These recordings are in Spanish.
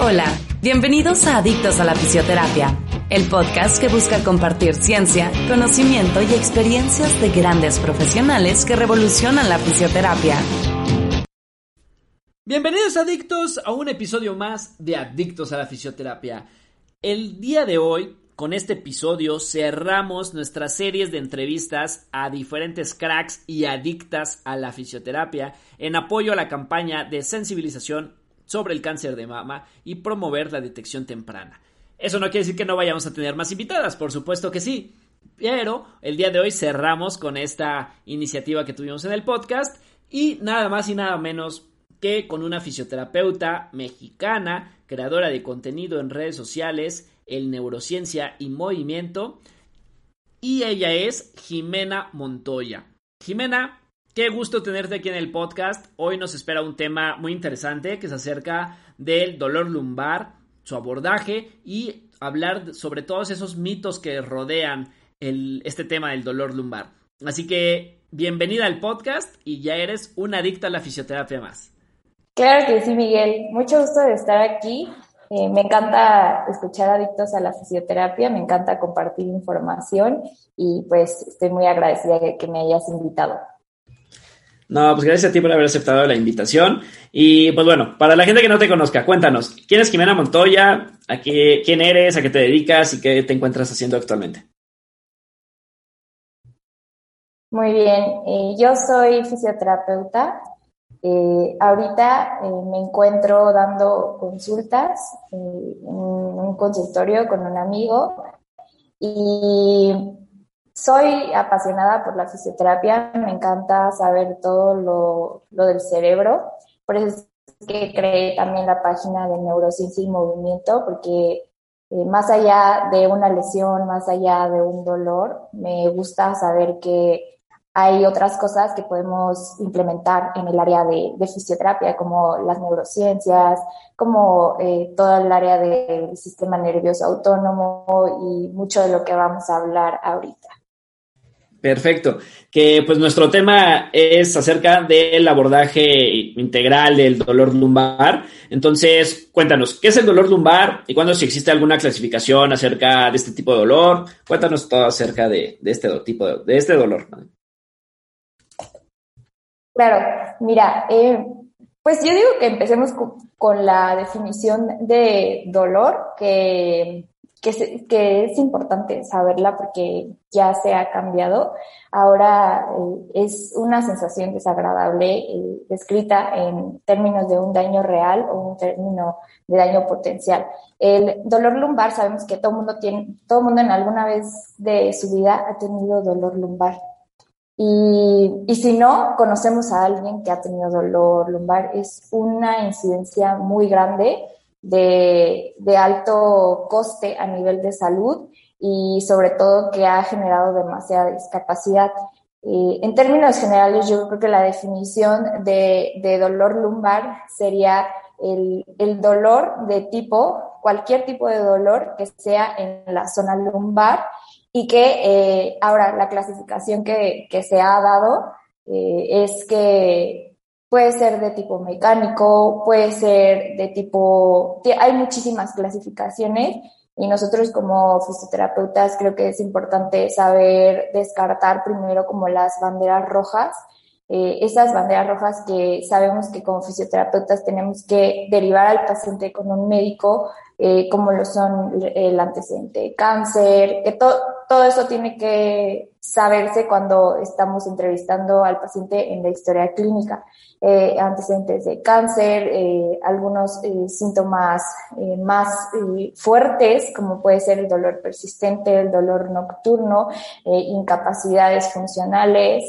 Hola, bienvenidos a Adictos a la Fisioterapia, el podcast que busca compartir ciencia, conocimiento y experiencias de grandes profesionales que revolucionan la fisioterapia. Bienvenidos adictos a un episodio más de Adictos a la Fisioterapia. El día de hoy, con este episodio, cerramos nuestras series de entrevistas a diferentes cracks y adictas a la fisioterapia en apoyo a la campaña de sensibilización sobre el cáncer de mama y promover la detección temprana. Eso no quiere decir que no vayamos a tener más invitadas, por supuesto que sí. Pero el día de hoy cerramos con esta iniciativa que tuvimos en el podcast y nada más y nada menos que con una fisioterapeuta mexicana, creadora de contenido en redes sociales, el Neurociencia y Movimiento. Y ella es Jimena Montoya. Jimena, Qué gusto tenerte aquí en el podcast. Hoy nos espera un tema muy interesante que se acerca del dolor lumbar, su abordaje y hablar sobre todos esos mitos que rodean este tema del dolor lumbar. Así que bienvenida al podcast y ya eres una adicta a la fisioterapia más. Claro que sí, Miguel. Mucho gusto de estar aquí. Eh, me encanta escuchar adictos a la fisioterapia, me encanta compartir información y pues estoy muy agradecida de que me hayas invitado. No, pues gracias a ti por haber aceptado la invitación. Y pues bueno, para la gente que no te conozca, cuéntanos, ¿quién es Jimena Montoya? ¿A qué, ¿Quién eres? ¿A qué te dedicas? ¿Y qué te encuentras haciendo actualmente? Muy bien, eh, yo soy fisioterapeuta. Eh, ahorita eh, me encuentro dando consultas en un consultorio con un amigo y soy apasionada por la fisioterapia, me encanta saber todo lo, del cerebro, por eso es que creé también la página de Neurociencia y Movimiento, porque eh, más allá de una lesión, más allá de un dolor, me gusta saber que hay otras cosas que podemos implementar en el área de, fisioterapia, como las neurociencias, como eh, todo el área del sistema nervioso autónomo y mucho de lo que vamos a hablar ahorita. Perfecto. Que pues nuestro tema es acerca del abordaje integral del dolor lumbar. Entonces, cuéntanos, ¿qué es el dolor lumbar y cuándo si existe alguna clasificación acerca de este tipo de dolor? Cuéntanos todo acerca de, este tipo de, este dolor. Claro, mira, eh, pues yo digo que empecemos con la definición de dolor, que que, que, es importante saberla porque ya se ha cambiado. Ahora eh, es una sensación desagradable eh, descrita en términos de un daño real o un término de daño potencial. El dolor lumbar, sabemos que todo mundo tiene, todo mundo en alguna vez de su vida ha tenido dolor lumbar. Y, y si no, conocemos a alguien que ha tenido dolor lumbar, es una incidencia muy grande de, de alto coste a nivel de salud y sobre todo que ha generado demasiada discapacidad. Eh, en términos generales, yo creo que la definición de, de dolor lumbar sería el, el, dolor de tipo, cualquier tipo de dolor que sea en la zona lumbar y que eh, ahora la clasificación que, que se ha dado eh, es que Puede ser de tipo mecánico, puede ser de tipo, hay muchísimas clasificaciones y nosotros como fisioterapeutas creo que es importante saber descartar primero como las banderas rojas, eh, esas banderas rojas que sabemos que como fisioterapeutas tenemos que derivar al paciente con un médico, eh, como lo son el antecedente de cáncer, que todo eso tiene que saberse cuando estamos entrevistando al paciente en la historia clínica. Eh, antecedentes de cáncer, eh, algunos eh, síntomas más fuertes, como puede ser el dolor persistente, el dolor nocturno, incapacidades funcionales.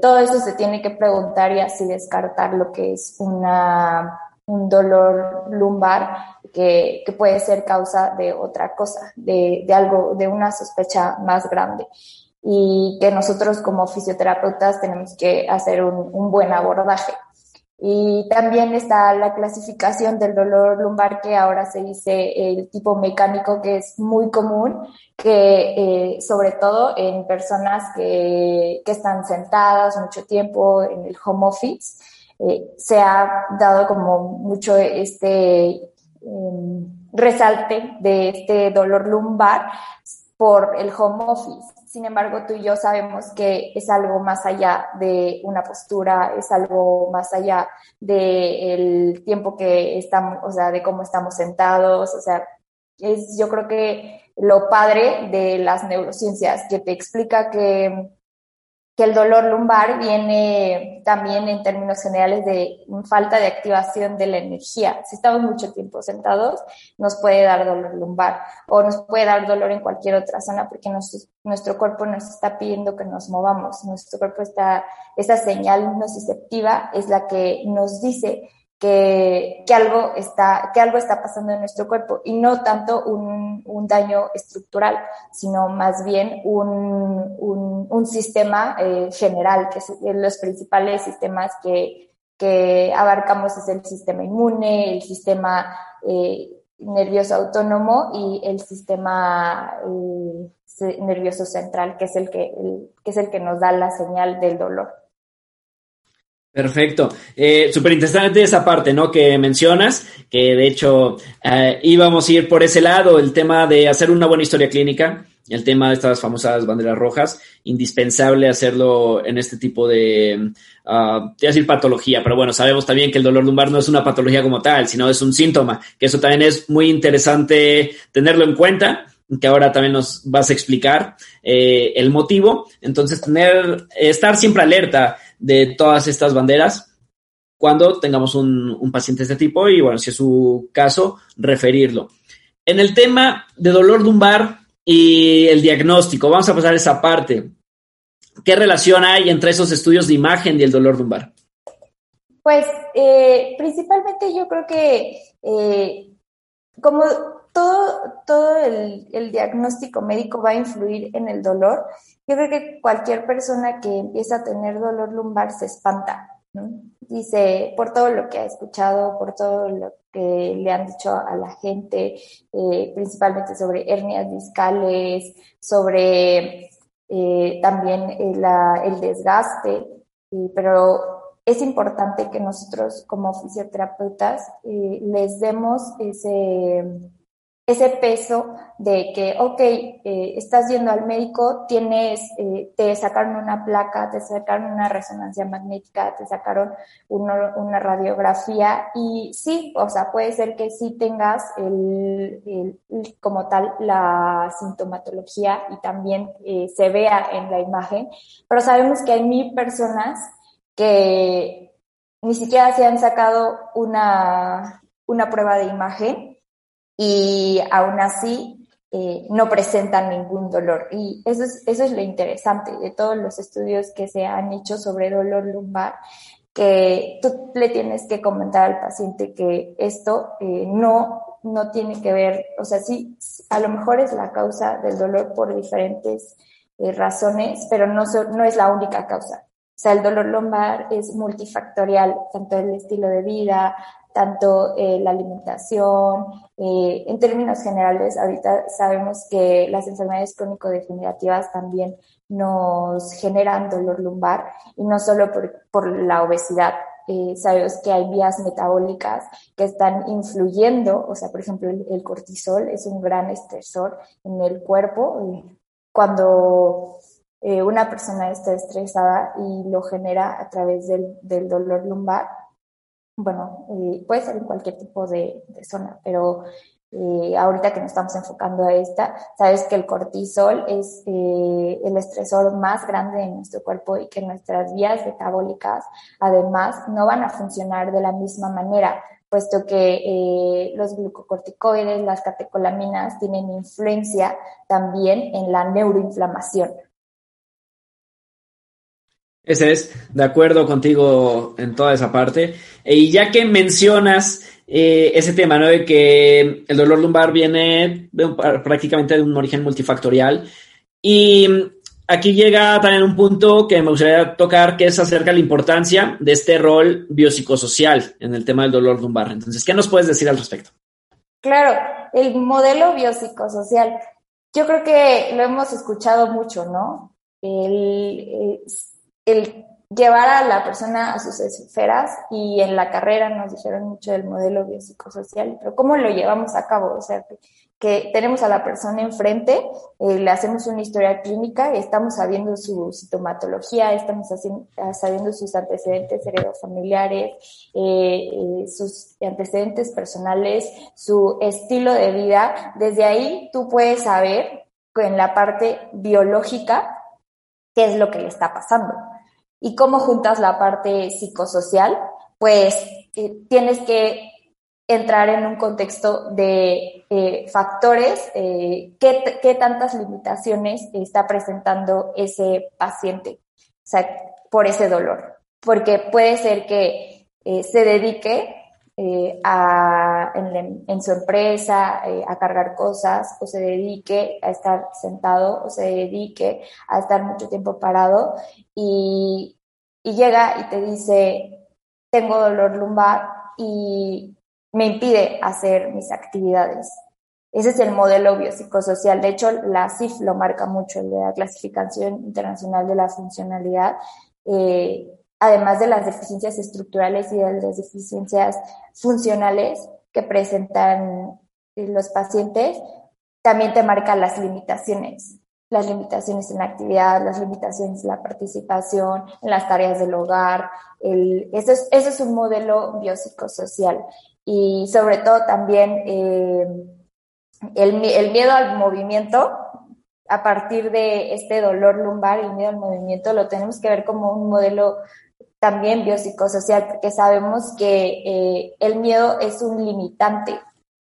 todo eso se tiene que preguntar y así descartar lo que es una un dolor lumbar que, que, puede ser causa de otra cosa, de, de algo, de una sospecha más grande y que nosotros como fisioterapeutas tenemos que hacer un, un buen abordaje. Y también está la clasificación del dolor lumbar que ahora se dice el tipo mecánico que es muy común, que eh, sobre todo en personas que, que, están sentadas mucho tiempo en el home office, eh, se ha dado como mucho este eh, resalte de este dolor lumbar por el home office. Sin embargo, tú y yo sabemos que es algo más allá de una postura, es algo más allá del tiempo que estamos, o sea, de cómo estamos sentados, o sea, es yo creo que lo padre de las neurociencias, que te explica que que el dolor lumbar viene también en términos generales de falta de activación de la energía. Si estamos mucho tiempo sentados, nos puede dar dolor lumbar o nos puede dar dolor en cualquier otra zona porque nuestro, cuerpo nos está pidiendo que nos movamos. Nuestro cuerpo está, esa señal nociceptiva es la que nos dice que, que, algo está, que algo está pasando en nuestro cuerpo y no tanto un, un daño estructural, sino más bien un, un, un sistema eh, general, que es los principales sistemas que, que abarcamos es el sistema inmune, el sistema eh, nervioso autónomo y el sistema eh, nervioso central, que es el que, el, que es el que nos da la señal del dolor. Perfecto. Eh, Súper interesante esa parte, ¿no? Que mencionas, que de hecho eh, íbamos a ir por ese lado, el tema de hacer una buena historia clínica, el tema de estas famosas banderas rojas, indispensable hacerlo en este tipo de, uh, decir patología, pero bueno, sabemos también que el dolor lumbar no es una patología como tal, sino es un síntoma, que eso también es muy interesante tenerlo en cuenta que ahora también nos vas a explicar eh, el motivo. Entonces, tener, estar siempre alerta de todas estas banderas cuando tengamos un, un paciente de este tipo y, bueno, si es su caso, referirlo. En el tema de dolor lumbar y el diagnóstico, vamos a pasar esa parte. ¿Qué relación hay entre esos estudios de imagen y el dolor lumbar? Pues eh, principalmente yo creo que eh, como todo, todo el, el, diagnóstico médico va a influir en el dolor, yo creo que cualquier persona que empieza a tener dolor lumbar se espanta, ¿no? Dice, por todo lo que ha escuchado, por todo lo que le han dicho a la gente, eh, principalmente sobre hernias discales, sobre eh, también el, la, el desgaste, pero es importante que nosotros como fisioterapeutas eh, les demos ese ese peso de que, ok, eh, estás yendo al médico, tienes, eh, te sacaron una placa, te sacaron una resonancia magnética, te sacaron una radiografía y sí, o sea, puede ser que sí tengas el, el como tal la sintomatología y también eh, se vea en la imagen, pero sabemos que hay mil personas que ni siquiera se han sacado una, una prueba de imagen y aún así eh, no presentan ningún dolor. Y eso es, eso es lo interesante de todos los estudios que se han hecho sobre dolor lumbar, que tú le tienes que comentar al paciente que esto eh, no, no tiene que ver, o sea, sí, a lo mejor es la causa del dolor por diferentes eh, razones, pero no, no es la única causa. O sea, el dolor lumbar es multifactorial, tanto el estilo de vida, tanto eh, la alimentación, eh, en términos generales, ahorita sabemos que las enfermedades crónico-degenerativas también nos generan dolor lumbar y no solo por, por la obesidad. Eh, sabemos que hay vías metabólicas que están influyendo, o sea, por ejemplo, el, el cortisol es un gran estresor en el cuerpo. Cuando eh, una persona está estresada y lo genera a través del, del dolor lumbar, bueno, eh, puede ser en cualquier tipo de, zona, pero eh, ahorita que nos estamos enfocando a esta, sabes que el cortisol es eh, el estresor más grande en nuestro cuerpo y que nuestras vías metabólicas además no van a funcionar de la misma manera, puesto que los glucocorticoides, las catecolaminas tienen influencia también en la neuroinflamación. Ese es, de acuerdo contigo en toda esa parte. Y ya que mencionas eh, ese tema, ¿no? De que el dolor lumbar viene prácticamente de un origen multifactorial. Y aquí llega también un punto que me gustaría tocar, que es acerca de la importancia de este rol biopsicosocial en el tema del dolor lumbar. Entonces, ¿qué nos puedes decir al respecto? Claro, el modelo biopsicosocial. Yo creo que lo hemos escuchado mucho, ¿no? El, el llevar a la persona a sus esferas y en la carrera nos dijeron mucho del modelo biopsicosocial, pero ¿cómo lo llevamos a cabo? O sea, que tenemos a la persona enfrente, eh, le hacemos una historia clínica, estamos sabiendo su sintomatología, estamos haciendo, sabiendo sus antecedentes heredofamiliares, eh, eh, sus antecedentes personales, su estilo de vida. Desde ahí tú puedes saber en la parte biológica qué es lo que le está pasando. ¿Y cómo juntas la parte psicosocial? Pues eh, tienes que entrar en un contexto de eh, factores, eh, qué, qué, tantas limitaciones está presentando ese paciente, o sea, por ese dolor. Porque puede ser que se dedique a, en, su empresa a cargar cosas, o se dedique a estar sentado, o se dedique a estar mucho tiempo parado y, llega y te dice, tengo dolor lumbar y me impide hacer mis actividades. Ese es el modelo biopsicosocial. De hecho, la CIF lo marca mucho, la Clasificación Internacional de la Funcionalidad. Eh, además de las deficiencias estructurales y de las deficiencias funcionales que presentan los pacientes, también te marca las limitaciones las limitaciones en la actividad, las limitaciones en la participación, en las tareas del hogar. El, eso, es, eso es un modelo biopsicosocial. Y sobre todo también eh, el, el miedo al movimiento, a partir de este dolor lumbar, el miedo al movimiento, lo tenemos que ver como un modelo también biopsicosocial, porque sabemos que eh, el miedo es un limitante,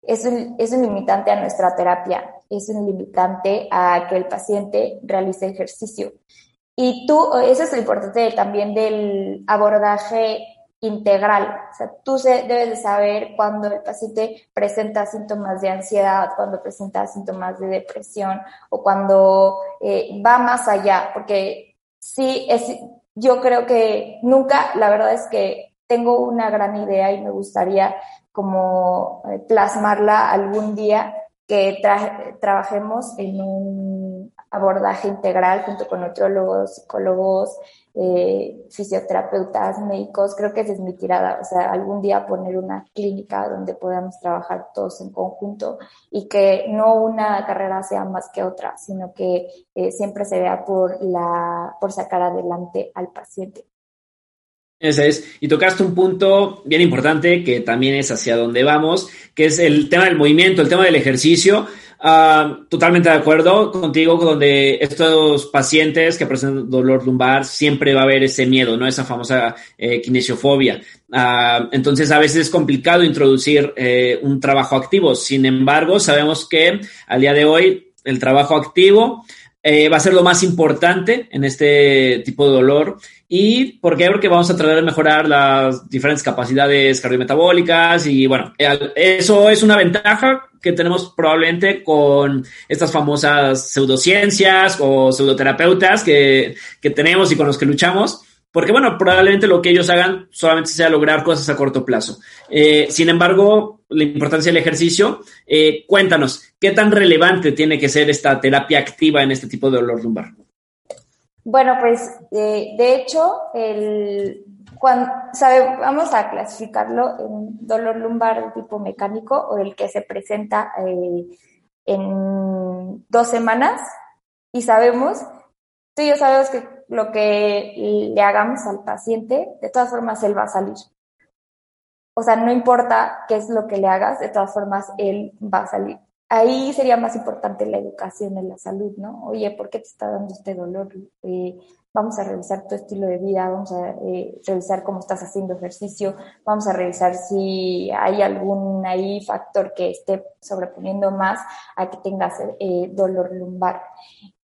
es un, es un limitante a nuestra terapia es un limitante a que el paciente realice ejercicio. Y tú, eso es lo importante también del abordaje integral. O sea, tú debes de saber cuando el paciente presenta síntomas de ansiedad, cuando presenta síntomas de depresión o cuando eh, va más allá, porque sí, es, yo creo que nunca, la verdad es que tengo una gran idea y me gustaría como eh, plasmarla algún día, que trabajemos en un abordaje integral junto con nutriólogos, psicólogos, eh, fisioterapeutas, médicos. Creo que esa es mi tirada, o sea, algún día poner una clínica donde podamos trabajar todos en conjunto y que no una carrera sea más que otra, sino que eh, siempre se vea por, la, por sacar adelante al paciente. Ese es. Y tocaste un punto bien importante que también es hacia dónde vamos, que es el tema del movimiento, el tema del ejercicio. Uh, totalmente de acuerdo contigo, donde estos pacientes que presentan dolor lumbar siempre va a haber ese miedo, ¿no? Esa famosa eh, kinesiofobia. Uh, entonces, a veces es complicado introducir eh, un trabajo activo. Sin embargo, sabemos que al día de hoy el trabajo activo eh, va a ser lo más importante en este tipo de dolor ¿Y por qué? Porque vamos a tratar de mejorar las diferentes capacidades cardiometabólicas y bueno, eso es una ventaja que tenemos probablemente con estas famosas pseudociencias o pseudoterapeutas que, que tenemos y con los que luchamos. Porque, bueno, probablemente lo que ellos hagan solamente sea lograr cosas a corto plazo. Eh, sin embargo, la importancia del ejercicio, eh, cuéntanos, ¿qué tan relevante tiene que ser esta terapia activa en este tipo de dolor lumbar? Bueno, pues de hecho, el, cuando, sabe, vamos a clasificarlo en dolor lumbar tipo mecánico o el que se presenta eh, en dos semanas y sabemos, tú y yo sabemos que lo que le hagamos al paciente, de todas formas él va a salir. O sea, no importa qué es lo que le hagas, de todas formas él va a salir ahí sería más importante la educación en la salud, ¿no? Oye, ¿por qué te está dando este dolor? Eh, vamos a revisar tu estilo de vida, vamos a eh, revisar cómo estás haciendo ejercicio, vamos a revisar si hay algún ahí factor que esté sobreponiendo más a que tengas eh, dolor lumbar.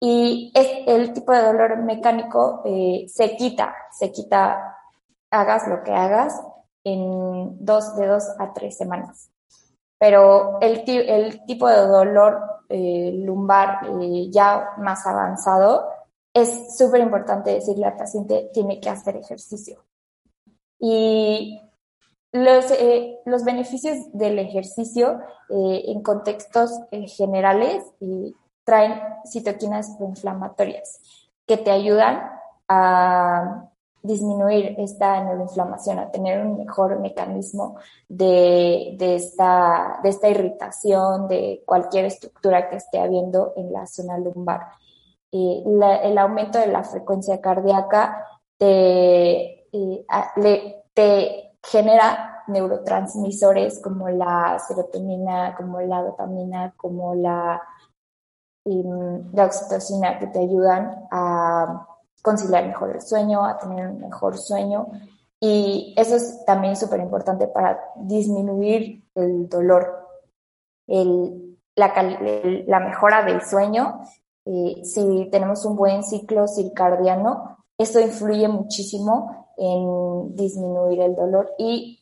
Y es, el tipo de dolor mecánico eh, se quita, se quita, hagas lo que hagas, en dos, de dos a tres semanas. Pero el, el tipo de dolor lumbar ya más avanzado, es súper importante decirle al paciente tiene que hacer ejercicio. Y los, eh, los beneficios del ejercicio eh, en contextos eh, generales traen citoquinas proinflamatorias que te ayudan a disminuir esta neuroinflamación, a tener un mejor mecanismo de, esta, de esta irritación de cualquier estructura que esté habiendo en la zona lumbar. Eh, el aumento de la frecuencia cardíaca eh, te genera neurotransmisores como la serotonina, como la dopamina, como la, em, la oxitocina que te ayudan a conciliar mejor el sueño, a tener un mejor sueño. Y eso es también súper importante para disminuir el dolor. El, la, la, mejora del sueño eh, si tenemos un buen ciclo circadiano, esto influye muchísimo en disminuir el dolor y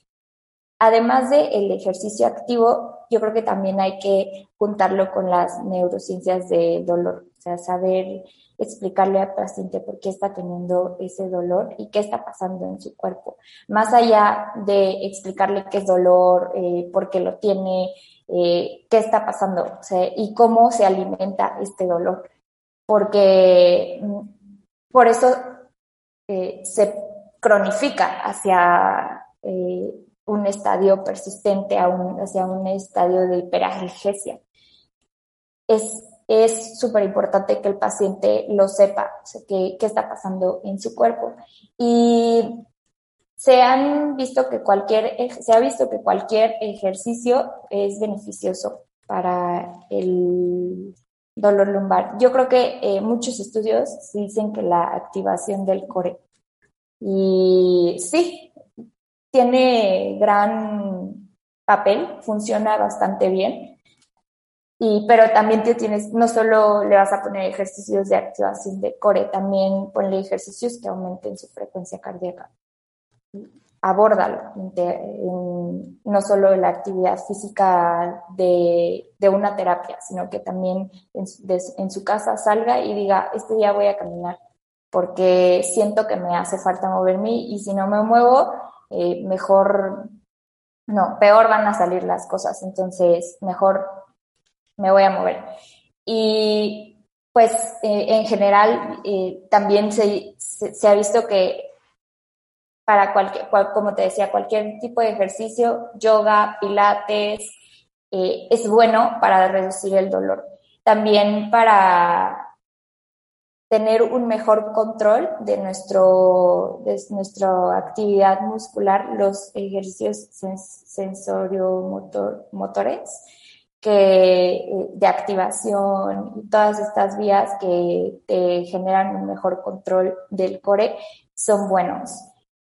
además del ejercicio activo, yo creo que también hay que juntarlo con las neurociencias del dolor, o sea, saber explicarle al paciente por qué está teniendo ese dolor y qué está pasando en su cuerpo. Más allá de explicarle qué es dolor, eh, por qué lo tiene, eh, qué está pasando y cómo se alimenta este dolor porque mm, por eso eh, se cronifica hacia un estadio persistente, hacia un estadio de hiperalgesia. Es súper importante que el paciente lo sepa, qué, está pasando en su cuerpo. Y se han visto que cualquier, se ha visto que cualquier ejercicio es beneficioso para el dolor lumbar. Yo creo que eh, muchos estudios dicen que la activación del core. Y sí, tiene gran papel, funciona bastante bien. Y, pero también te tienes, no solo le vas a poner ejercicios de activación de core, también ponle ejercicios que aumenten su frecuencia cardíaca abórdalo, no solo la actividad física de, una terapia, sino que también en, su casa salga y diga, este día voy a caminar porque siento que me hace falta moverme y si no me muevo, eh, mejor, no, peor van a salir las cosas, entonces mejor me voy a mover. Y pues eh, en general eh, también se, se ha visto que para cualquier, como te decía, cualquier tipo de ejercicio, yoga, pilates, es bueno para reducir el dolor. También para tener un mejor control de, nuestro, de nuestra actividad muscular, los ejercicios sensorio-motores que, eh, de activación y todas estas vías que te generan un mejor control del core son buenos.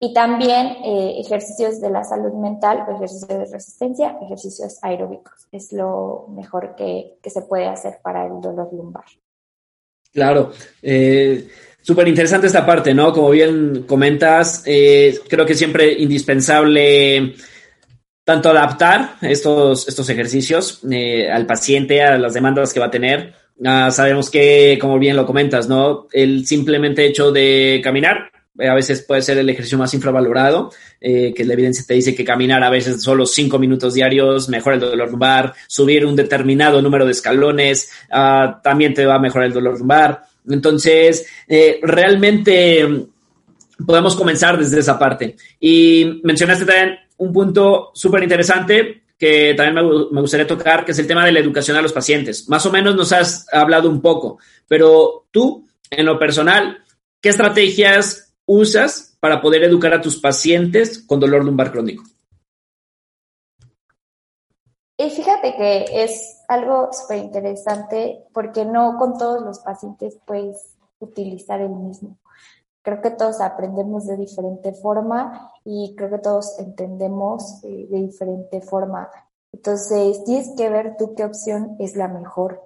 Y también eh, ejercicios de la salud mental, ejercicios de resistencia, ejercicios aeróbicos. Es lo mejor que, se puede hacer para el dolor lumbar. Claro. Eh, Súper interesante esta parte, ¿no? Como bien comentas, eh, creo que siempre indispensable tanto adaptar estos, estos ejercicios eh, al paciente, a las demandas que va a tener. Ah, sabemos que, como bien lo comentas, ¿no? El simplemente hecho de caminar a veces puede ser el ejercicio más infravalorado, eh, que la evidencia te dice que caminar a veces solo cinco minutos diarios mejora el dolor lumbar, subir un determinado número de escalones ah, también te va a mejorar el dolor lumbar. Entonces, eh, realmente mm, podemos comenzar desde esa parte. Y mencionaste también un punto súper interesante que también me, gustaría tocar, que es el tema de la educación a los pacientes. Más o menos nos has hablado un poco, pero tú, en lo personal, ¿qué estrategias usas para poder educar a tus pacientes con dolor lumbar crónico? Y fíjate que es algo súper interesante porque no con todos los pacientes puedes utilizar el mismo. creo que todos aprendemos de diferente forma y creo que todos entendemos eh, de diferente forma. Entonces, tienes que ver tú qué opción es la mejor.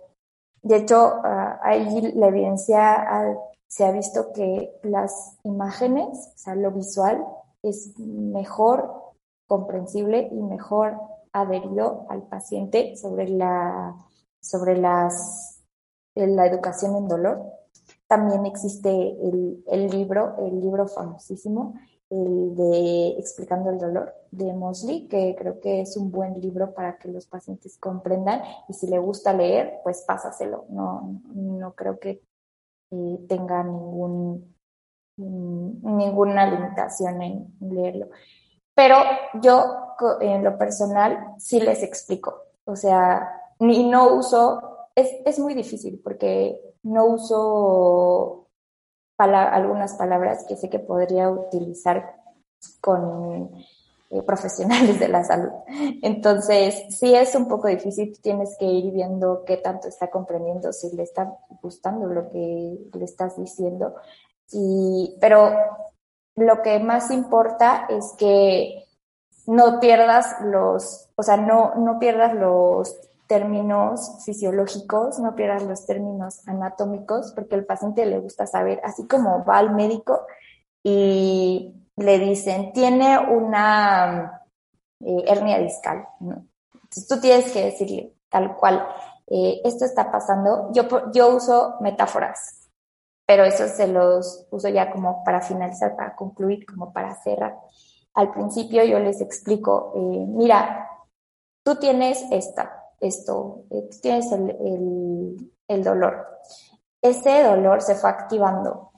De hecho, ah, ahí la evidencia se ha visto que las imágenes, o sea, lo visual, es mejor comprensible y mejor adherido al paciente sobre la, sobre las, la educación en dolor. También existe el, el libro, el libro famosísimo, el de Explicando el dolor de Mosley, que creo que es un buen libro para que los pacientes comprendan y si le gusta leer, pues pásaselo. No, no creo que eh, tenga ningún, mm, ninguna limitación en leerlo. Pero yo, en lo personal, sí les explico. O sea, y no uso, es, es muy difícil porque no uso algunas palabras que sé que podría utilizar con eh, profesionales de la salud. Entonces, sí es un poco difícil, tienes que ir viendo qué tanto está comprendiendo, si le está gustando lo que le estás diciendo. Y, pero lo que más importa es que no pierdas los, o sea, no, no pierdas los términos fisiológicos, no pierdas los términos anatómicos, porque al paciente le gusta saber, así como va al médico y le dicen, tiene una eh, hernia discal. Tú tienes que decirle tal cual, eh, esto está pasando. Yo, yo uso metáforas, pero eso se los uso ya como para finalizar, para concluir, como para cerrar. Al principio yo les explico, eh, mira, tú tienes esta, esto, eh, tienes el, el, dolor. Ese dolor se fue activando,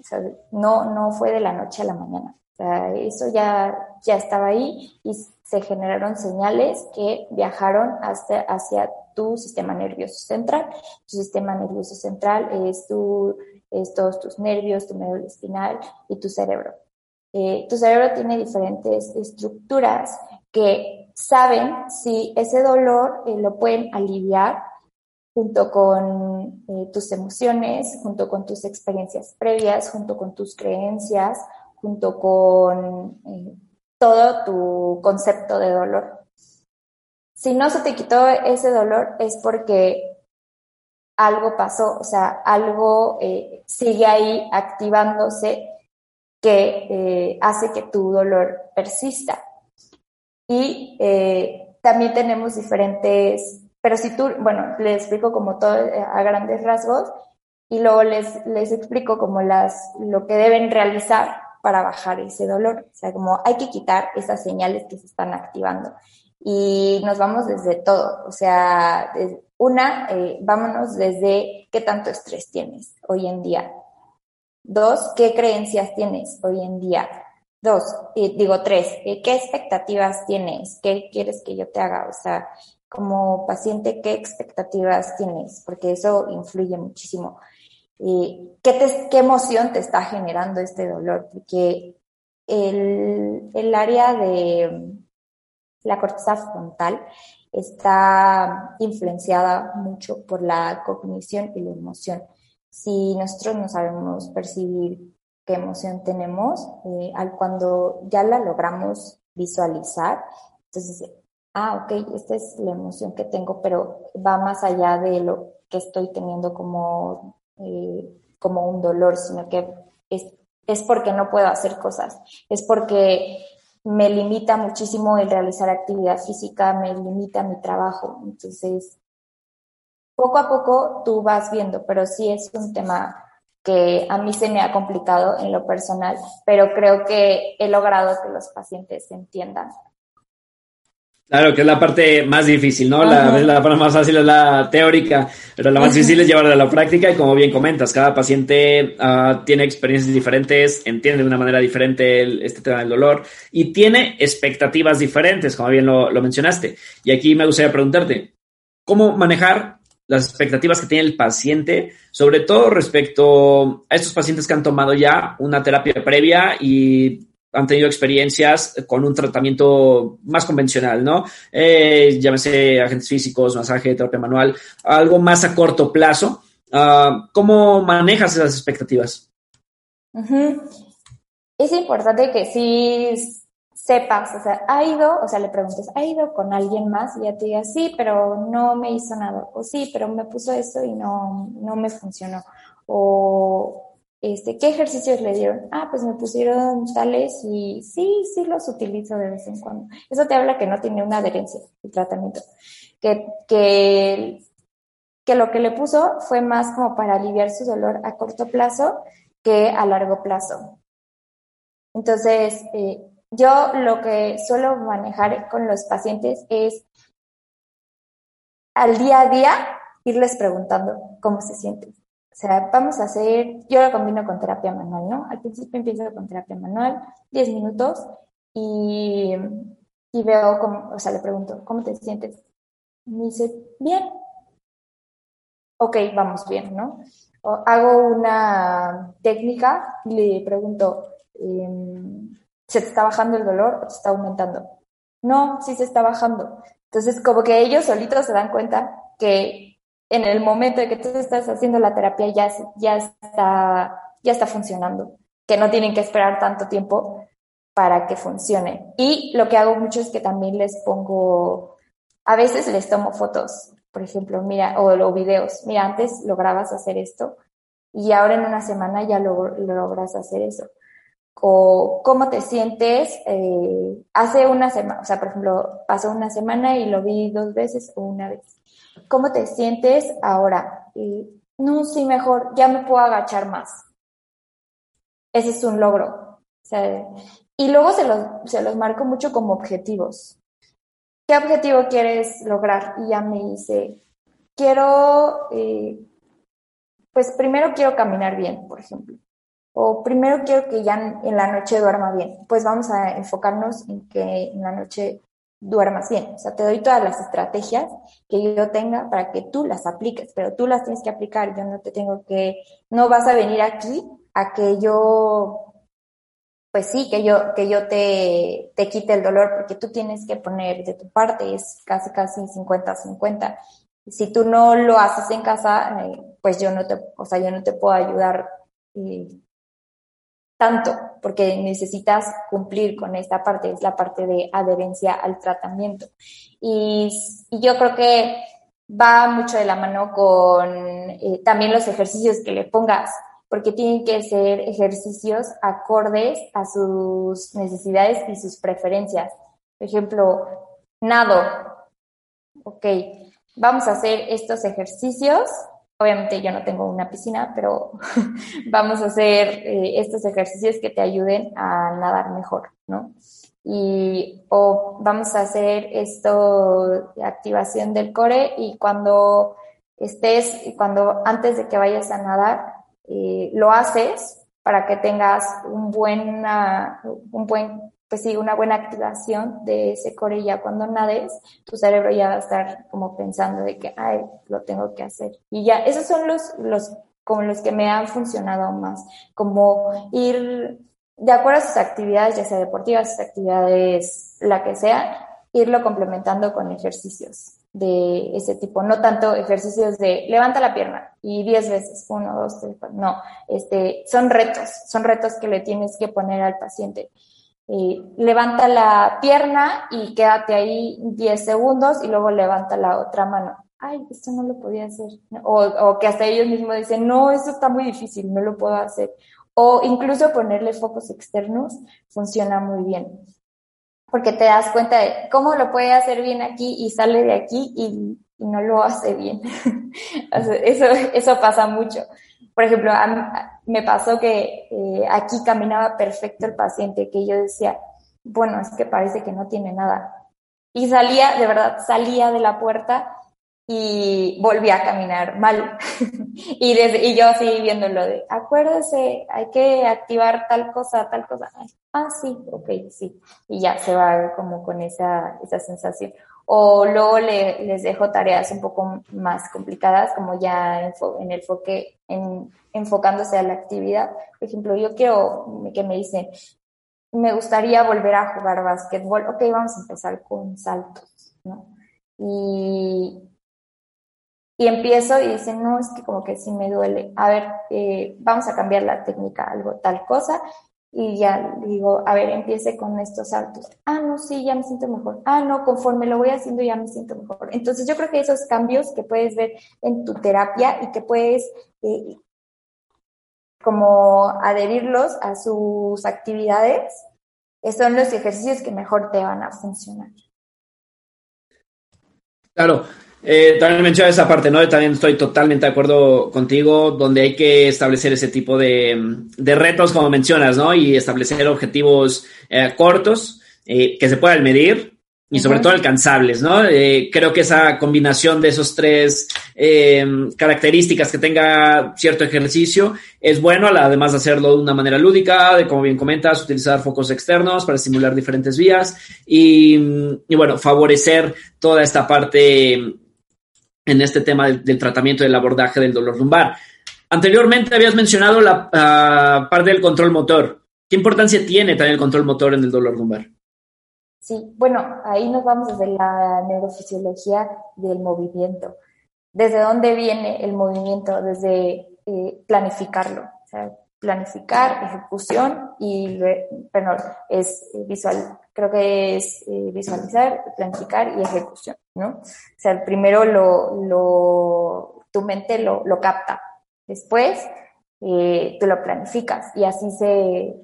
no, no fue de la noche a la mañana. O sea, eso ya, ya estaba ahí y se generaron señales que viajaron hasta, hacia tu sistema nervioso central. Tu sistema nervioso central es, tu, es todos tus nervios, tu médula espinal y tu cerebro. Eh, tu cerebro tiene diferentes estructuras que saben si ese dolor eh, lo pueden aliviar junto con eh, tus emociones, junto con tus experiencias previas, junto con tus creencias, junto con eh, todo tu concepto de dolor. Si no se te quitó ese dolor es porque algo pasó, o sea, algo sigue ahí activándose que hace que tu dolor persista. Y eh, también tenemos diferentes, pero si tú, bueno, les explico como todo eh, a grandes rasgos y luego les, les explico como las, lo que deben realizar para bajar ese dolor. O sea, como hay que quitar esas señales que se están activando. Y nos vamos desde todo. O sea, una, eh, vámonos desde qué tanto estrés tienes hoy en día. Dos, qué creencias tienes hoy en día. Dos, digo tres, eh, ¿qué expectativas tienes? ¿Qué quieres que yo te haga? O sea, como paciente, ¿qué expectativas tienes? Porque eso influye muchísimo. ¿qué, ¿Qué emoción te está generando este dolor? Porque el, el área de la corteza frontal está influenciada mucho por la cognición y la emoción. Si nosotros no sabemos percibir qué emoción tenemos, eh, al cuando ya la logramos visualizar, entonces, ah, ok, esta es la emoción que tengo, pero va más allá de lo que estoy teniendo como, eh, como un dolor, sino que es, es porque no puedo hacer cosas, es porque me limita muchísimo el realizar actividad física, me limita mi trabajo. Entonces, poco a poco tú vas viendo, pero sí es un tema que a mí se me ha complicado en lo personal, pero creo que he logrado que los pacientes entiendan. Claro, que es la parte más difícil, ¿no? La, la parte más fácil es la teórica, pero la más difícil es llevarla a la práctica y como bien comentas, cada paciente uh, tiene experiencias diferentes, entiende de una manera diferente este tema del dolor y tiene expectativas diferentes, como bien lo, lo mencionaste. Y aquí me gustaría preguntarte, ¿cómo manejar las expectativas que tiene el paciente, sobre todo respecto a estos pacientes que han tomado ya una terapia previa y han tenido experiencias con un tratamiento más convencional, ¿no? Eh, llámese agentes físicos, masaje, terapia manual, algo más a corto plazo. Uh, ¿Cómo manejas esas expectativas? es importante que sí sepas, o sea, ha ido, o sea, le preguntes, ¿ha ido con alguien más? Y ya te diga, sí, pero no me hizo nada, o sí, pero me puso esto y no, no me funcionó, o este, ¿qué ejercicios le dieron? Ah, pues me pusieron tales y sí, sí los utilizo de vez en cuando. Eso te habla que no tiene una adherencia el tratamiento, que, que, que lo que le puso fue más como para aliviar su dolor a corto plazo que a largo plazo. Entonces, eh, yo lo que suelo manejar con los pacientes es al día a día irles preguntando cómo se sienten. O sea, vamos a hacer, yo lo combino con terapia manual, ¿no? Al principio empiezo con terapia manual, 10 minutos, y, y veo, cómo, o sea, le pregunto, ¿cómo te sientes? Me dice, bien. Ok, vamos bien, ¿no? O hago una técnica y le pregunto, eh, ¿se te está bajando el dolor o te está aumentando? No, sí se está bajando. Entonces, como que ellos solitos se dan cuenta que en el momento de que tú estás haciendo la terapia ya, ya, está, ya está funcionando, que no tienen que esperar tanto tiempo para que funcione. Y lo que hago mucho es que también les pongo, a veces les tomo fotos, por ejemplo, mira, o, o videos, mira, antes lograbas hacer esto y ahora en una semana ya lo, logras hacer eso o cómo te sientes eh, hace una semana, o sea, por ejemplo, pasó una semana y lo vi dos veces o una vez. ¿Cómo te sientes ahora? no, sí, mejor, ya me puedo agachar más. Ese es un logro. y luego se los, marco mucho como objetivos. ¿Qué objetivo quieres lograr? Y ya me dice, quiero, eh, pues primero quiero caminar bien, por ejemplo o primero quiero que ya en la noche duerma bien. Pues vamos a enfocarnos en que en la noche duermas bien. O sea, te doy todas las estrategias que yo tenga para que tú las apliques, pero tú las tienes que aplicar. Yo no te tengo que, no vas a venir aquí a que yo, pues sí, que yo, que yo te, te quite el dolor, porque tú tienes que poner de tu parte, es casi, casi 50-50. Si tú no lo haces en casa, eh, pues yo no te, o sea, yo no te puedo ayudar eh, tanto, porque necesitas cumplir con esta parte, es la parte de adherencia al tratamiento. Y, yo creo que va mucho de la mano con eh, también los ejercicios que le pongas, porque tienen que ser ejercicios acordes a sus necesidades y sus preferencias. Por ejemplo, nado. Ok, vamos a hacer estos ejercicios Obviamente yo no tengo una piscina, pero vamos a hacer eh, estos ejercicios que te ayuden a nadar mejor, ¿no? Y o vamos a hacer esto activación del core y cuando estés, cuando antes de que vayas a nadar, eh, lo haces para que tengas un un buen pues sí, una buena activación de ese core ya cuando nades, tu cerebro ya va a estar como pensando de que, ay, lo tengo que hacer. Y ya, esos son los, los, como los que me han funcionado más, como ir de acuerdo a sus actividades, ya sea deportivas, sus actividades, la que sea, irlo complementando con ejercicios de ese tipo, no tanto ejercicios de levanta la pierna y diez veces, uno, dos, tres, cuatro, no, este, son retos, son retos que le tienes que poner al paciente. Eh, levanta la pierna y quédate ahí 10 segundos y luego levanta la otra mano. Ay, esto no lo podía hacer. O, o que hasta ellos mismos dicen, no, eso está muy difícil, no lo puedo hacer. O incluso ponerle focos externos funciona muy bien. Porque te das cuenta de cómo lo puede hacer bien aquí y sale de aquí y, y no lo hace bien. eso, eso pasa mucho. Por ejemplo, me pasó que eh, aquí caminaba perfecto el paciente, que yo decía, bueno, es que parece que no tiene nada. Y salía, de verdad, salía de la puerta y volvía a caminar mal. y yo así viéndolo de, acuérdese, hay que activar tal cosa, tal cosa. Ah, sí, ok, sí. Y ya se va como con esa, esa sensación o luego le, les dejo tareas un poco más complicadas, como ya en, el enfoque, en, enfocándose a la actividad. Por ejemplo, yo quiero que me dicen, me gustaría volver a jugar básquetbol. Ok, vamos a empezar con saltos, ¿no? Y, y empiezo y dicen, no, es que como que sí me duele. A ver, eh, vamos a cambiar la técnica, algo, tal cosa. Y ya digo, a ver, empiece con estos saltos. Ah, no, sí, ya me siento mejor. Ah, no, conforme lo voy haciendo ya me siento mejor. Entonces yo creo que esos cambios que puedes ver en tu terapia y que puedes eh, como adherirlos a sus actividades, son los ejercicios que mejor te van a funcionar. Claro, eh, también menciona esa parte, ¿no? También estoy totalmente de acuerdo contigo, donde hay que establecer ese tipo de, de retos, como mencionas, ¿no? Y establecer objetivos eh, cortos eh, que se puedan medir y sobre todo alcanzables, ¿no? Eh, creo que esa combinación de esos tres eh, características que tenga cierto ejercicio es bueno, además de hacerlo de una manera lúdica, de como bien comentas, utilizar focos externos para estimular diferentes vías y, y bueno, favorecer toda esta parte en este tema del, del, tratamiento del abordaje del dolor lumbar. Anteriormente habías mencionado la uh, parte del control motor. ¿Qué importancia tiene también el control motor en el dolor lumbar? Sí, bueno, ahí nos vamos desde la neurofisiología del movimiento. ¿Desde dónde viene el movimiento? Desde eh, planificarlo. O sea, planificar, ejecución y, perdón, es visual, creo que es eh, visualizar, planificar y ejecución, ¿no? O sea, primero lo, lo, tu mente lo, lo capta, después eh, tú lo planificas y así se,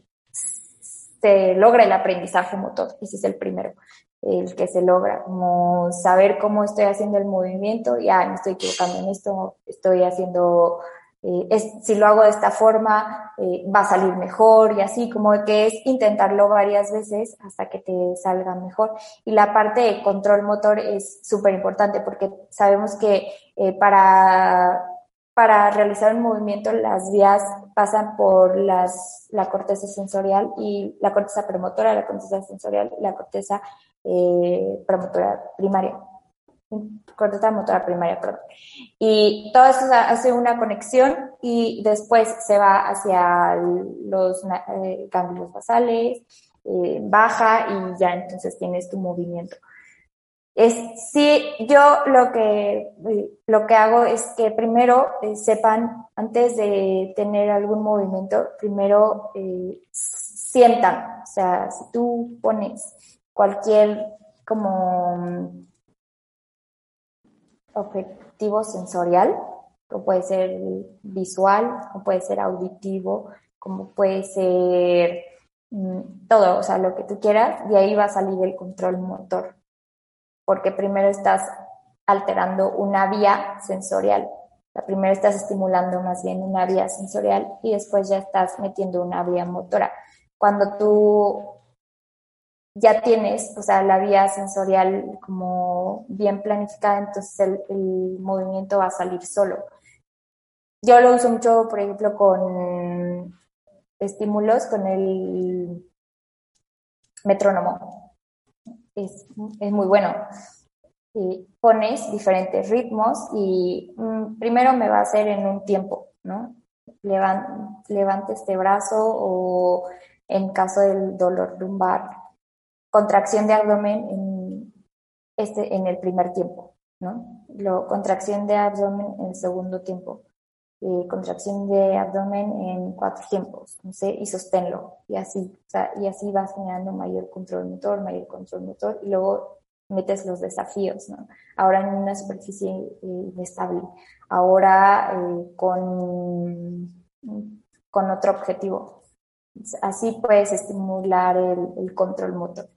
se logra el aprendizaje motor. Ese es el primero, el que se logra, como saber cómo estoy haciendo el movimiento, ya me estoy equivocando en esto, estoy haciendo, eh, es, si lo hago de esta forma, eh, va a salir mejor y así, como que es intentarlo varias veces hasta que te salga mejor. Y la parte de control motor es súper importante porque sabemos que eh, para para realizar un movimiento las vías pasan por las, la corteza sensorial y la corteza premotora, la corteza sensorial y la corteza premotora primaria. Corteza motora primaria, perdón. Y todo eso hace una conexión y después se va hacia los eh, ganglios basales, eh, baja y ya entonces tienes tu movimiento. Es, sí, yo lo que, lo que hago es que primero eh, sepan, antes de tener algún movimiento, primero eh, sientan. O sea, si tú pones cualquier como objetivo sensorial, o puede ser visual, o puede ser auditivo, como puede ser mm, todo, o sea, lo que tú quieras, de ahí va a salir el control motor porque primero estás alterando una vía sensorial. Primero estás estimulando más bien una vía sensorial y después ya estás metiendo una vía motora. Cuando tú ya tienes, o sea, la vía sensorial como bien planificada, entonces el, movimiento va a salir solo. Yo lo uso mucho, por ejemplo, con estímulos, con el metrónomo es, es muy bueno. Pones diferentes ritmos y mm, primero me va a hacer en un tiempo, ¿no? levante este brazo o en caso del dolor lumbar, contracción de abdomen en, este, en el primer tiempo, ¿no? Lo, contracción de abdomen en el segundo tiempo eh, contracción de abdomen en cuatro tiempos, no sé, y sosténlo, y así, y así vas generando mayor control motor, mayor control motor, y luego metes los desafíos, ¿no? Ahora en una superficie eh, inestable, ahora eh, con, con otro objetivo. Así puedes estimular el control motor.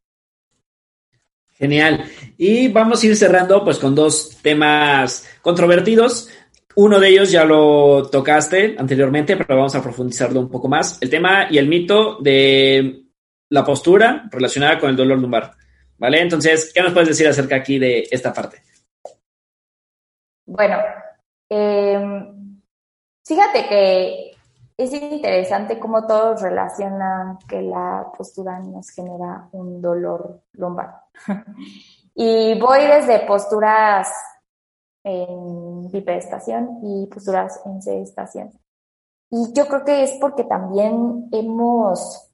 Genial. Y vamos a ir cerrando pues con dos temas controvertidos. Uno de ellos ya lo tocaste anteriormente, pero vamos a profundizarlo un poco más. El tema y el mito de la postura relacionada con el dolor lumbar. ¿Vale? Entonces, ¿qué nos puedes decir acerca aquí de esta parte? Bueno, eh, fíjate que es interesante cómo todos relacionan que la postura nos genera un dolor lumbar. y voy desde posturas en bipedestación y posturas en sedestación. Y yo creo que es porque también hemos,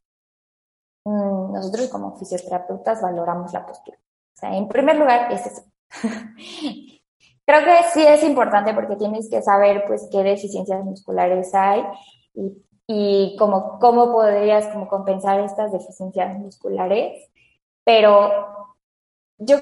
mm, nosotros como fisioterapeutas valoramos la postura. O sea, en primer lugar es eso. creo que sí es importante porque tienes que saber pues qué deficiencias musculares hay y y como cómo podrías como compensar estas deficiencias musculares, pero yo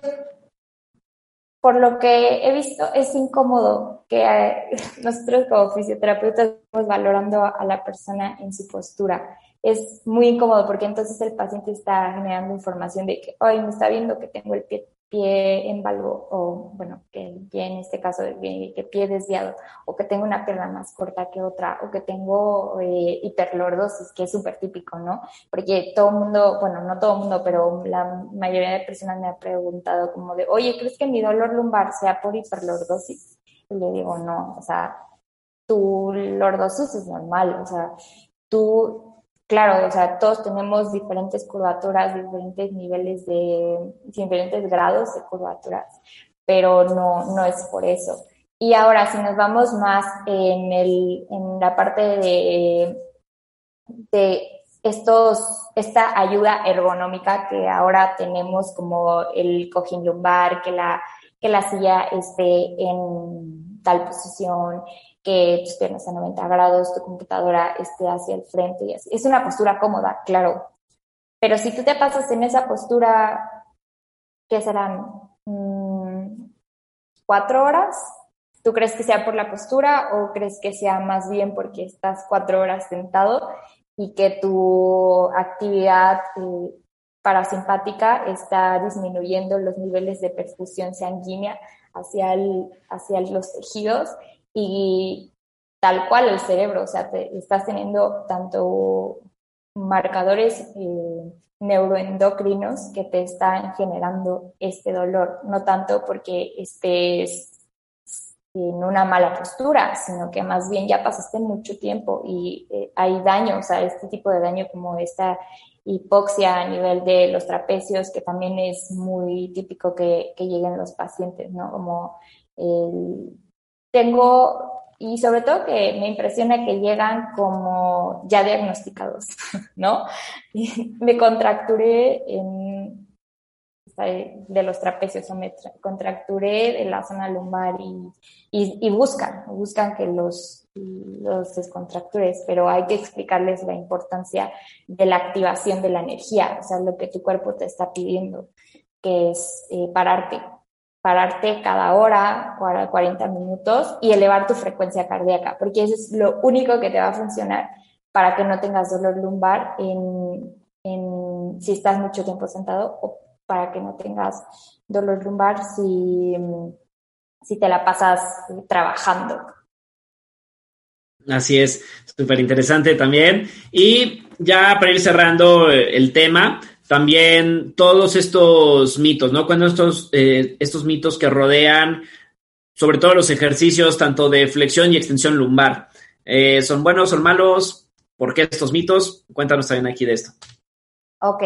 por lo que he visto es incómodo que eh, nosotros como fisioterapeutas estamos valorando a la persona en su postura. Es muy incómodo porque entonces el paciente está generando información de que hoy me está viendo que tengo el pie pie en o bueno, que pie en este caso, que pie desviado, o que tengo una pierna más corta que otra, o que tengo eh, hiperlordosis, que es súper típico, ¿no? Porque todo el mundo, bueno, no todo el mundo, pero la mayoría de personas me ha preguntado como de, oye, ¿crees que mi dolor lumbar sea por hiperlordosis? Y le digo, no, o sea, tu lordosis es normal, o sea, tú Claro, o sea, todos tenemos diferentes curvaturas, diferentes niveles de, diferentes grados de curvaturas, pero no, no es por eso. Y ahora, si nos vamos más en, el, en la parte de, de estos, esta ayuda ergonómica que ahora tenemos como el cojín lumbar, que la, que la silla esté en tal posición, que tus piernas a 90 grados, tu computadora esté hacia el frente y así. Es una postura cómoda, claro. Pero si tú te pasas en esa postura, ¿qué serán? Mm, ¿Cuatro horas? ¿Tú crees que sea por la postura o crees que sea más bien porque estás cuatro horas sentado y que tu actividad eh, parasimpática está disminuyendo los niveles de perfusión sanguínea hacia, el, hacia los tejidos y tal cual el cerebro, o sea, te, estás teniendo tanto marcadores eh, neuroendocrinos que te están generando este dolor, no tanto porque estés en una mala postura, sino que más bien ya pasaste mucho tiempo y eh, hay daño, o sea, este tipo de daño como esta hipoxia a nivel de los trapecios, que también es muy típico que, que lleguen los pacientes, ¿no? Como el tengo, y sobre todo que me impresiona que llegan como ya diagnosticados, ¿no? me contracturé en, de los trapecios o me contracturé de la zona lumbar y, y, buscan, buscan que los, los descontractures, pero hay que explicarles la importancia de la activación de la energía, o sea, lo que tu cuerpo te está pidiendo, que es eh, pararte, pararte cada hora, 40 minutos y elevar tu frecuencia cardíaca, porque eso es lo único que te va a funcionar para que no tengas dolor lumbar en, en, si estás mucho tiempo sentado o para que no tengas dolor lumbar si, si te la pasas trabajando. Así es, súper interesante también. Y ya para ir cerrando el tema, también todos estos mitos, ¿no? Cuando estos, eh, estos mitos que rodean, sobre todo los ejercicios tanto de flexión y extensión lumbar, eh, ¿son buenos, son malos? ¿Por qué estos mitos? Cuéntanos también aquí de esto. Ok.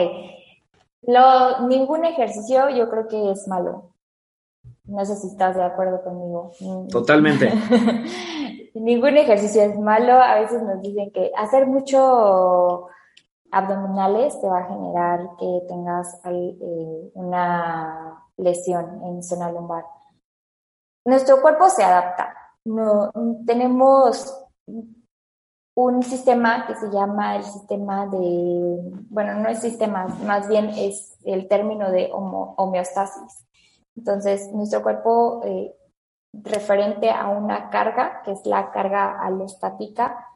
Lo, ningún ejercicio yo creo que es malo. No sé si estás de acuerdo conmigo. Totalmente. ningún ejercicio es malo. A veces nos dicen que hacer mucho abdominales te va a generar que tengas eh, una lesión en zona lumbar. Nuestro cuerpo se adapta. No, tenemos un sistema que se llama el sistema de, bueno, no es sistema, más bien es el término de homeostasis. Entonces, nuestro cuerpo, eh, referente a una carga, que es la carga alostática,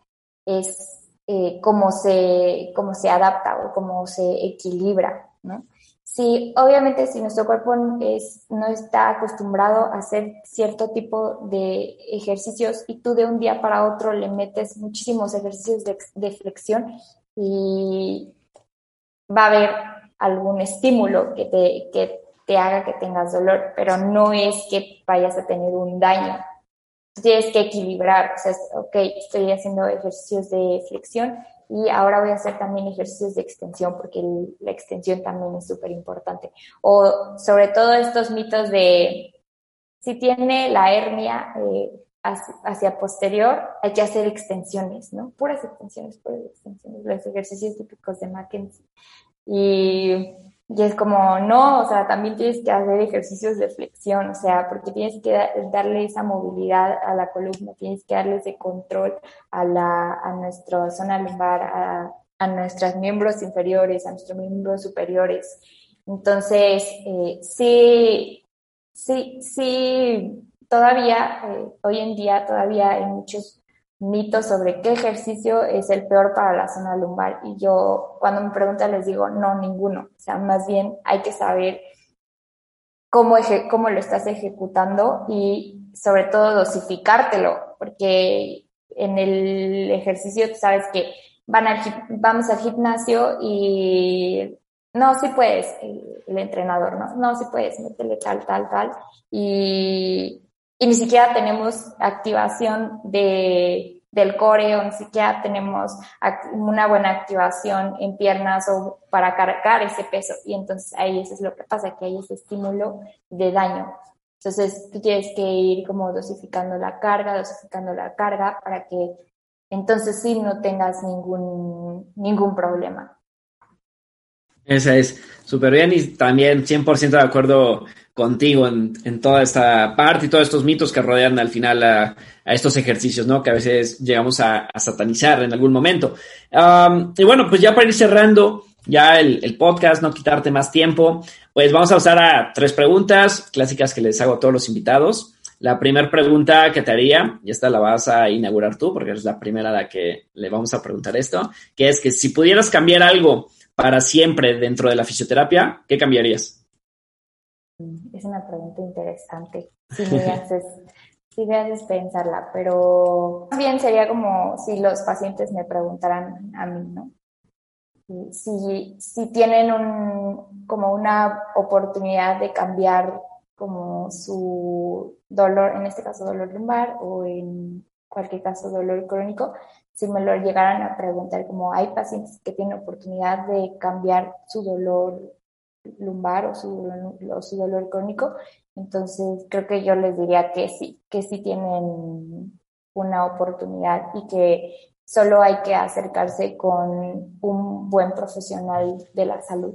es eh, cómo, se, cómo se adapta o cómo se equilibra, ¿no? Si, obviamente, si nuestro cuerpo es, no está acostumbrado a hacer cierto tipo de ejercicios y tú de un día para otro le metes muchísimos ejercicios de, de flexión y va a haber algún estímulo que te, que te haga que tengas dolor, pero no es que vayas a tener un daño tienes que equilibrar, o sea, ok, estoy haciendo ejercicios de flexión y ahora voy a hacer también ejercicios de extensión porque la extensión también es súper importante. O sobre todo estos mitos de si tiene la hernia eh, hacia, posterior, hay que hacer extensiones, ¿no? Puras extensiones, puras extensiones, los ejercicios típicos de Mackenzie. Y Y es como, no, o sea, también tienes que hacer ejercicios de flexión, o sea, porque tienes que darle esa movilidad a la columna, tienes que darle ese control a, la, a nuestra zona lumbar, a, a nuestros miembros inferiores, a nuestros miembros superiores. Entonces, eh, sí, sí, sí, todavía, eh, hoy en día todavía hay muchos mitos sobre qué ejercicio es el peor para la zona lumbar. Y yo cuando me preguntan les digo, no, ninguno. O sea, más bien hay que saber cómo, cómo lo estás ejecutando y sobre todo dosificártelo, porque en el ejercicio tú sabes que van al, vamos al gimnasio y no, sí puedes, el, entrenador, no, no, sí puedes, métele tal, tal, tal. Y, y ni siquiera tenemos activación de, del core o ni siquiera tenemos una buena activación en piernas o para cargar ese peso. Y entonces ahí eso es lo que pasa, que hay ese estímulo de daño. Entonces tú tienes que ir como dosificando la carga, dosificando la carga para que entonces sí no tengas ningún, ningún problema. Esa es súper bien y también 100% de acuerdo contigo en, en, toda esta parte y todos estos mitos que rodean al final a, estos ejercicios, ¿no? Que a veces llegamos a, satanizar en algún momento. y bueno, pues ya para ir cerrando ya el, podcast, no quitarte más tiempo, pues vamos a pasar a tres preguntas clásicas que les hago a todos los invitados. La primera pregunta que te haría, y esta la vas a inaugurar tú, porque es la primera a la que le vamos a preguntar esto, que es que si pudieras cambiar algo para siempre dentro de la fisioterapia, ¿qué cambiarías? Es una pregunta interesante. Si me haces, si me haces pensarla, pero bien sería como si los pacientes me preguntaran a mí, ¿no? Si, si tienen un, como una oportunidad de cambiar como su dolor, en este caso dolor lumbar o en cualquier caso dolor crónico, si me lo llegaran a preguntar, como hay pacientes que tienen oportunidad de cambiar su dolor lumbar o su, o su dolor crónico, entonces creo que yo les diría que sí, que sí tienen una oportunidad y que solo hay que acercarse con un buen profesional de la salud.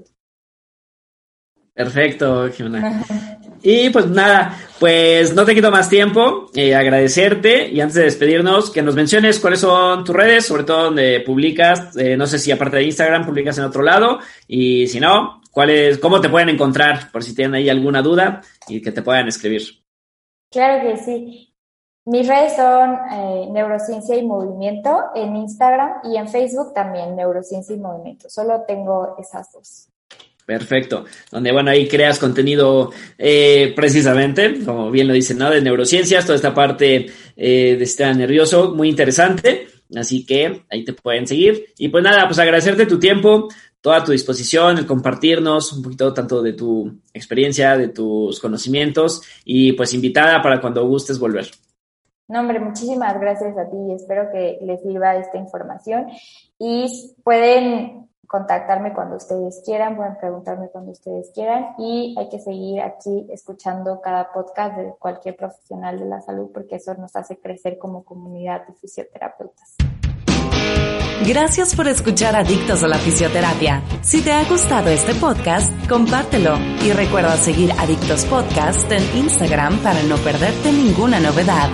Perfecto, Jimena. Y pues nada, pues no te quito más tiempo, eh, agradecerte y antes de despedirnos, que nos menciones cuáles son tus redes, sobre todo donde publicas, eh, no sé si aparte de Instagram publicas en otro lado y si no, cuál cómo te pueden encontrar por si tienen ahí alguna duda y que te puedan escribir. Claro que sí. Mis redes son eh, Neurociencia y Movimiento en Instagram y en Facebook también Neurociencia y Movimiento. Solo tengo esas dos. Perfecto. Donde, bueno, ahí creas contenido eh, precisamente, como bien lo dicen, ¿no? De neurociencias, toda esta parte eh, de estar nervioso, muy interesante. Así que ahí te pueden seguir. Y pues nada, pues agradecerte tu tiempo, toda tu disposición, el compartirnos un poquito tanto de tu experiencia, de tus conocimientos y pues invitada para cuando gustes volver. No, hombre, muchísimas gracias a ti espero que les sirva esta información. Y pueden contactarme cuando ustedes quieran, pueden preguntarme cuando ustedes quieran y hay que seguir aquí escuchando cada podcast de cualquier profesional de la salud porque eso nos hace crecer como comunidad de fisioterapeutas. Gracias por escuchar Adictos a la Fisioterapia. Si te ha gustado este podcast, compártelo y recuerda seguir Adictos Podcast en Instagram para no perderte ninguna novedad.